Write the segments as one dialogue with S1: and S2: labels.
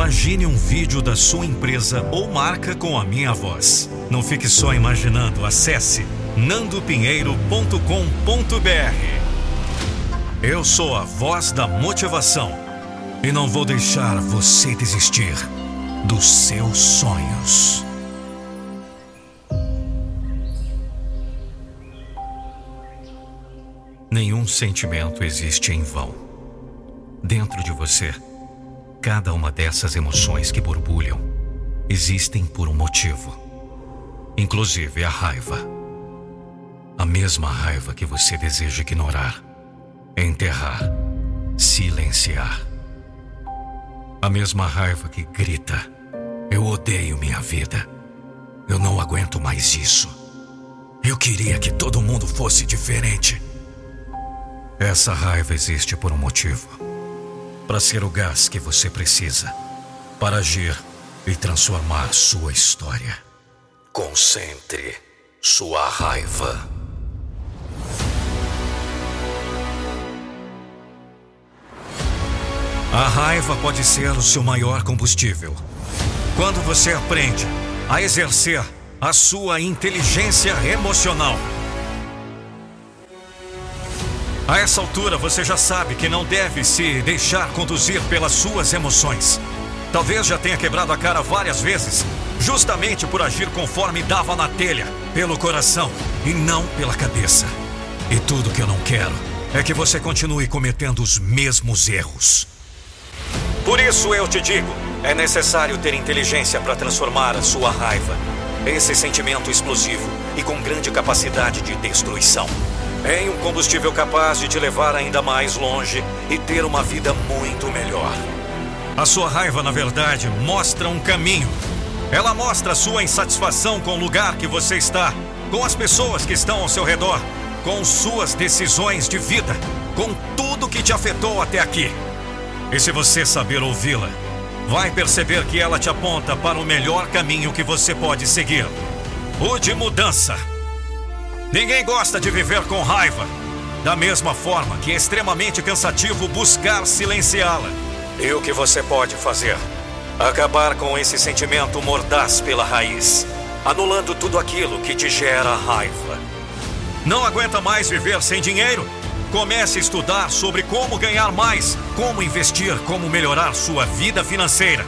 S1: Imagine um vídeo da sua empresa ou marca com a minha voz. Não fique só imaginando, acesse nandopinheiro.com.br. Eu sou a voz da motivação e não vou deixar você desistir dos seus sonhos. Nenhum sentimento existe em vão. Dentro de você, cada uma dessas emoções que borbulham existem por um motivo, inclusive a raiva. A mesma raiva que você deseja ignorar, enterrar, silenciar. A mesma raiva que grita: Eu odeio minha vida. Eu não aguento mais isso. Eu queria que todo mundo fosse diferente. Essa raiva existe por um motivo. Para ser o gás que você precisa para agir e transformar sua história. Concentre sua raiva. A raiva pode ser o seu maior combustível. Quando você aprende a exercer a sua inteligência emocional a essa altura você já sabe que não deve se deixar conduzir pelas suas emoções. Talvez já tenha quebrado a cara várias vezes, justamente por agir conforme dava na telha, pelo coração e não pela cabeça. E tudo que eu não quero é que você continue cometendo os mesmos erros. Por isso eu te digo: é necessário ter inteligência para transformar a sua raiva, esse sentimento explosivo e com grande capacidade de destruição em um combustível capaz de te levar ainda mais longe e ter uma vida muito melhor. A sua raiva, na verdade, mostra um caminho. Ela mostra sua insatisfação com o lugar que você está, com as pessoas que estão ao seu redor, com suas decisões de vida, com tudo que te afetou até aqui. E se você saber ouvi-la, vai perceber que ela te aponta para o melhor caminho que você pode seguir o de mudança. Ninguém gosta de viver com raiva. Da mesma forma que é extremamente cansativo buscar silenciá-la. E o que você pode fazer? Acabar com esse sentimento mordaz pela raiz, anulando tudo aquilo que te gera raiva. Não aguenta mais viver sem dinheiro? Comece a estudar sobre como ganhar mais, como investir, como melhorar sua vida financeira.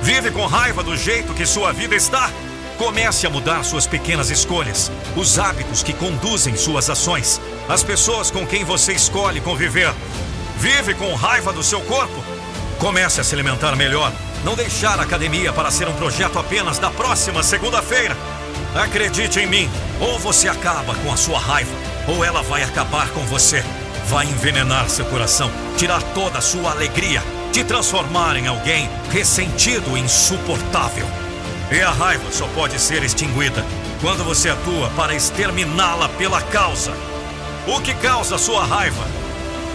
S1: Vive com raiva do jeito que sua vida está? Comece a mudar suas pequenas escolhas, os hábitos que conduzem suas ações, as pessoas com quem você escolhe conviver. Vive com raiva do seu corpo? Comece a se alimentar melhor. Não deixar a academia para ser um projeto apenas da próxima segunda-feira. Acredite em mim, ou você acaba com a sua raiva, ou ela vai acabar com você. Vai envenenar seu coração, tirar toda a sua alegria, te transformar em alguém ressentido e insuportável. E a raiva só pode ser extinguida quando você atua para exterminá-la pela causa. O que causa sua raiva?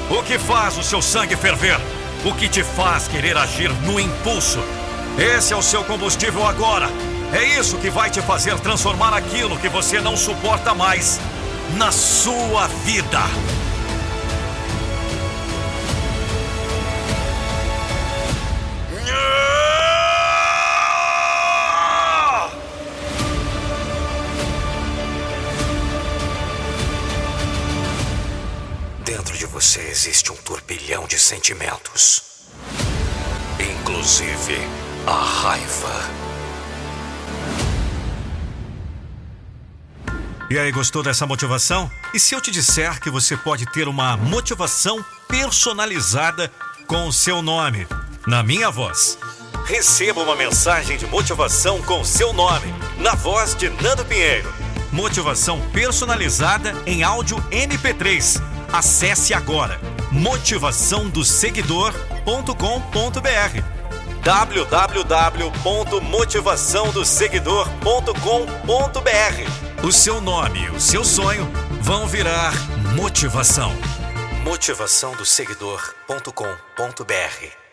S1: O que faz o seu sangue ferver? O que te faz querer agir no impulso? Esse é o seu combustível agora. É isso que vai te fazer transformar aquilo que você não suporta mais na sua vida. Você existe um turbilhão de sentimentos, inclusive a raiva. E aí, gostou dessa motivação? E se eu te disser que você pode ter uma motivação personalizada com o seu nome, na minha voz? Receba uma mensagem de motivação com o seu nome, na voz de Nando Pinheiro. Motivação personalizada em áudio MP3 Acesse agora motivaçãodoseguidor.com.br www.motivaçãodoseguidor.com.br O seu nome e o seu sonho vão virar motivação. motivaçãodoseguidor.com.br